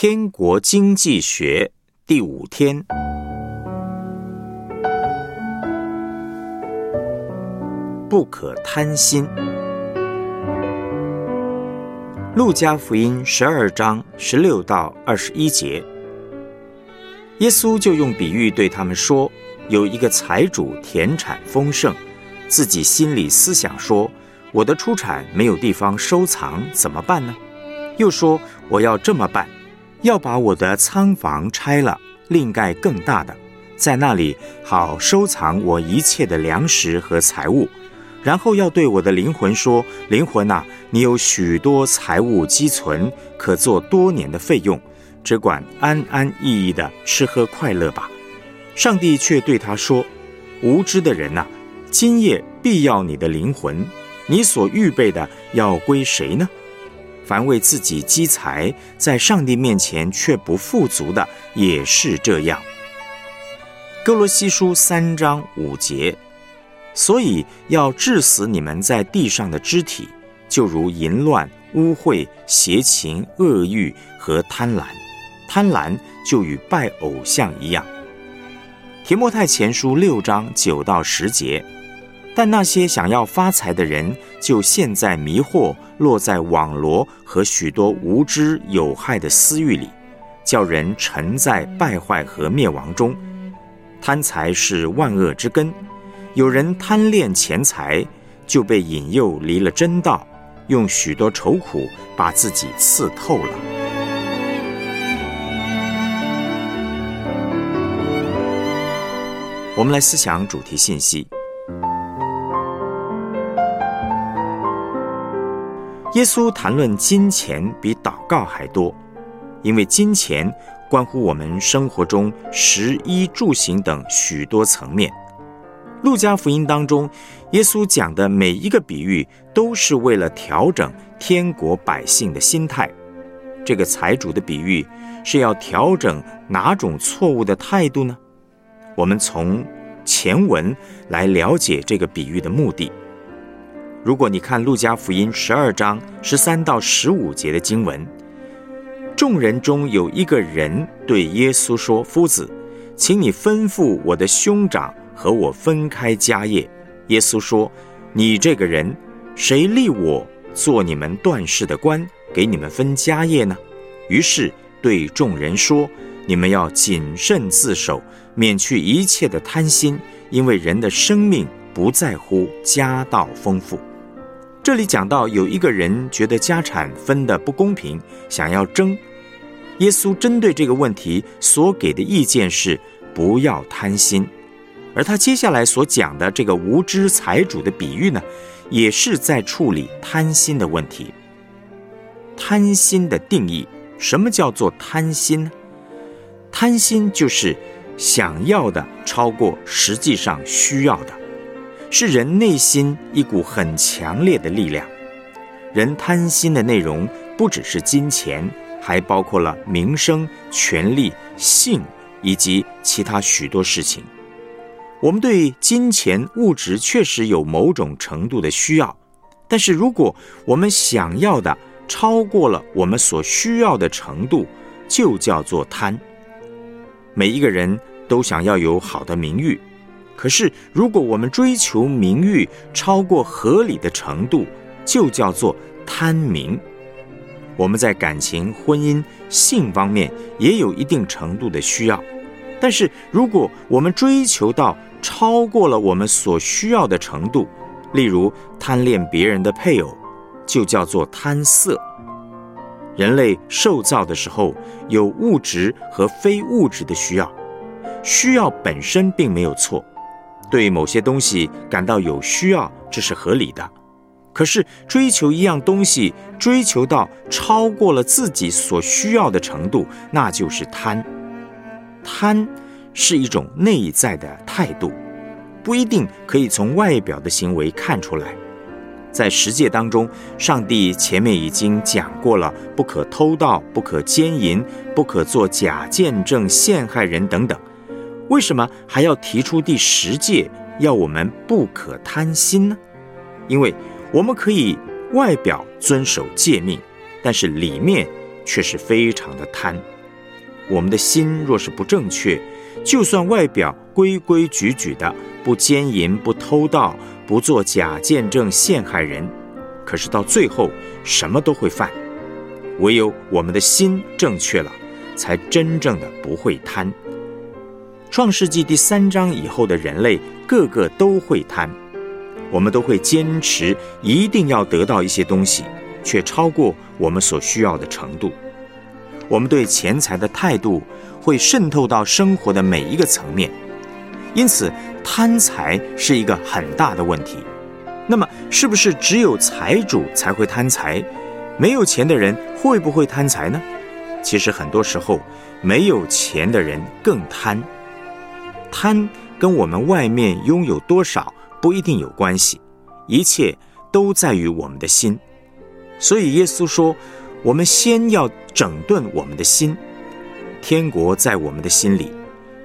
天国经济学第五天，不可贪心。路加福音十二章十六到二十一节，耶稣就用比喻对他们说：有一个财主田产丰盛，自己心里思想说：我的出产没有地方收藏，怎么办呢？又说我要这么办。要把我的仓房拆了，另盖更大的，在那里好收藏我一切的粮食和财物。然后要对我的灵魂说：“灵魂呐，你有许多财物积存，可做多年的费用，只管安安逸逸的吃喝快乐吧。”上帝却对他说：“无知的人呐，今夜必要你的灵魂，你所预备的要归谁呢？”凡为自己积财，在上帝面前却不富足的，也是这样。哥罗西书三章五节，所以要治死你们在地上的肢体，就如淫乱、污秽、邪情、恶欲和贪婪。贪婪就与拜偶像一样。提摩太前书六章九到十节。但那些想要发财的人，就陷在迷惑、落在网罗和许多无知有害的私欲里，叫人沉在败坏和灭亡中。贪财是万恶之根，有人贪恋钱财，就被引诱离了真道，用许多愁苦把自己刺透了。我们来思想主题信息。耶稣谈论金钱比祷告还多，因为金钱关乎我们生活中食衣住行等许多层面。路加福音当中，耶稣讲的每一个比喻都是为了调整天国百姓的心态。这个财主的比喻是要调整哪种错误的态度呢？我们从前文来了解这个比喻的目的。如果你看路加福音十二章十三到十五节的经文，众人中有一个人对耶稣说：“夫子，请你吩咐我的兄长和我分开家业。”耶稣说：“你这个人，谁立我做你们断事的官，给你们分家业呢？”于是对众人说：“你们要谨慎自守，免去一切的贪心，因为人的生命不在乎家道丰富。”这里讲到有一个人觉得家产分的不公平，想要争。耶稣针对这个问题所给的意见是不要贪心，而他接下来所讲的这个无知财主的比喻呢，也是在处理贪心的问题。贪心的定义，什么叫做贪心呢？贪心就是想要的超过实际上需要的。是人内心一股很强烈的力量。人贪心的内容不只是金钱，还包括了名声、权力、性以及其他许多事情。我们对金钱物质确实有某种程度的需要，但是如果我们想要的超过了我们所需要的程度，就叫做贪。每一个人都想要有好的名誉。可是，如果我们追求名誉超过合理的程度，就叫做贪名。我们在感情、婚姻、性方面也有一定程度的需要，但是如果我们追求到超过了我们所需要的程度，例如贪恋别人的配偶，就叫做贪色。人类受造的时候有物质和非物质的需要，需要本身并没有错。对某些东西感到有需要，这是合理的。可是追求一样东西，追求到超过了自己所需要的程度，那就是贪。贪是一种内在的态度，不一定可以从外表的行为看出来。在十诫当中，上帝前面已经讲过了：不可偷盗，不可奸淫，不可做假见证陷害人等等。为什么还要提出第十诫，要我们不可贪心呢？因为我们可以外表遵守诫命，但是里面却是非常的贪。我们的心若是不正确，就算外表规规矩矩的，不奸淫、不偷盗、不做假见证陷害人，可是到最后什么都会犯。唯有我们的心正确了，才真正的不会贪。创世纪第三章以后的人类，个个都会贪，我们都会坚持一定要得到一些东西，却超过我们所需要的程度。我们对钱财的态度会渗透到生活的每一个层面，因此贪财是一个很大的问题。那么，是不是只有财主才会贪财？没有钱的人会不会贪财呢？其实很多时候，没有钱的人更贪。贪跟我们外面拥有多少不一定有关系，一切都在于我们的心。所以耶稣说：“我们先要整顿我们的心，天国在我们的心里，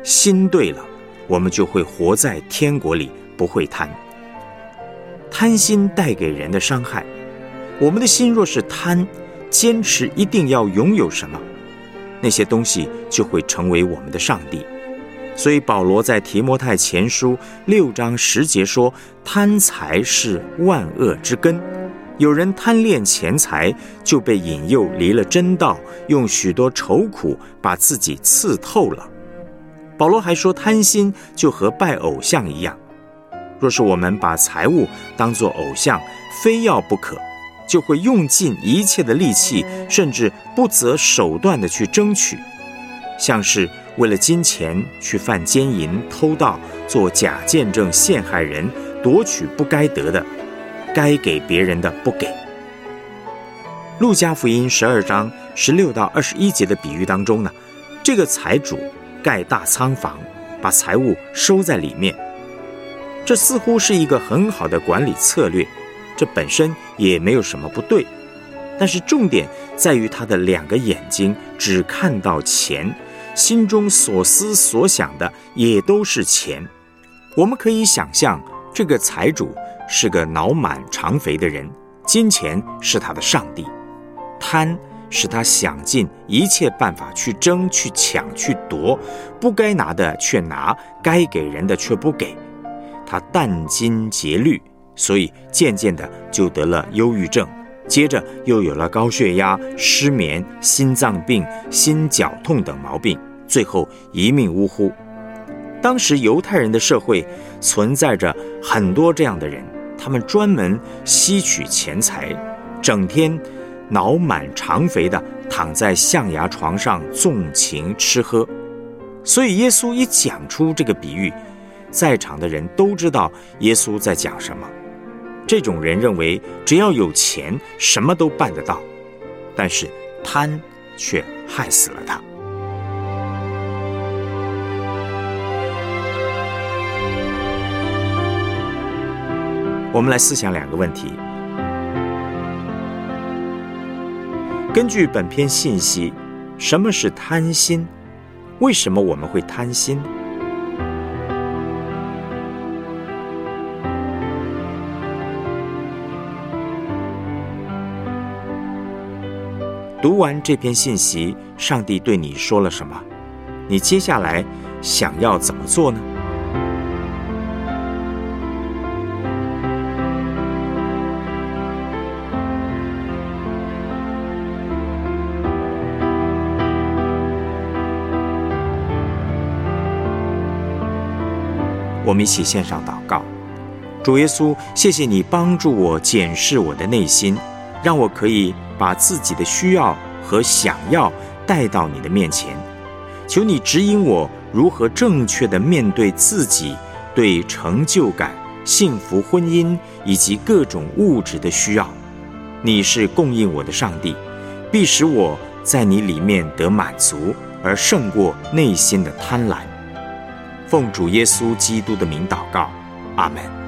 心对了，我们就会活在天国里，不会贪。贪心带给人的伤害，我们的心若是贪，坚持一定要拥有什么，那些东西就会成为我们的上帝。”所以保罗在提摩太前书六章十节说：“贪财是万恶之根。有人贪恋钱财，就被引诱离了真道，用许多愁苦把自己刺透了。”保罗还说：“贪心就和拜偶像一样。若是我们把财物当作偶像，非要不可，就会用尽一切的力气，甚至不择手段的去争取，像是。”为了金钱去犯奸淫、偷盗、做假见证、陷害人、夺取不该得的，该给别人的不给。路加福音十二章十六到二十一节的比喻当中呢，这个财主盖大仓房，把财物收在里面，这似乎是一个很好的管理策略，这本身也没有什么不对，但是重点在于他的两个眼睛只看到钱。心中所思所想的也都是钱。我们可以想象，这个财主是个脑满肠肥的人，金钱是他的上帝，贪使他想尽一切办法去争、去抢、去夺，不该拿的却拿，该给人的却不给。他殚精竭虑，所以渐渐的就得了忧郁症。接着又有了高血压、失眠、心脏病、心绞痛等毛病，最后一命呜呼。当时犹太人的社会存在着很多这样的人，他们专门吸取钱财，整天脑满肠肥的躺在象牙床上纵情吃喝。所以耶稣一讲出这个比喻，在场的人都知道耶稣在讲什么。这种人认为，只要有钱，什么都办得到，但是贪却害死了他。我们来思想两个问题。根据本篇信息，什么是贪心？为什么我们会贪心？读完这篇信息，上帝对你说了什么？你接下来想要怎么做呢？我们一起献上祷告，主耶稣，谢谢你帮助我检视我的内心，让我可以。把自己的需要和想要带到你的面前，求你指引我如何正确的面对自己对成就感、幸福婚姻以及各种物质的需要。你是供应我的上帝，必使我在你里面得满足，而胜过内心的贪婪。奉主耶稣基督的名祷告，阿门。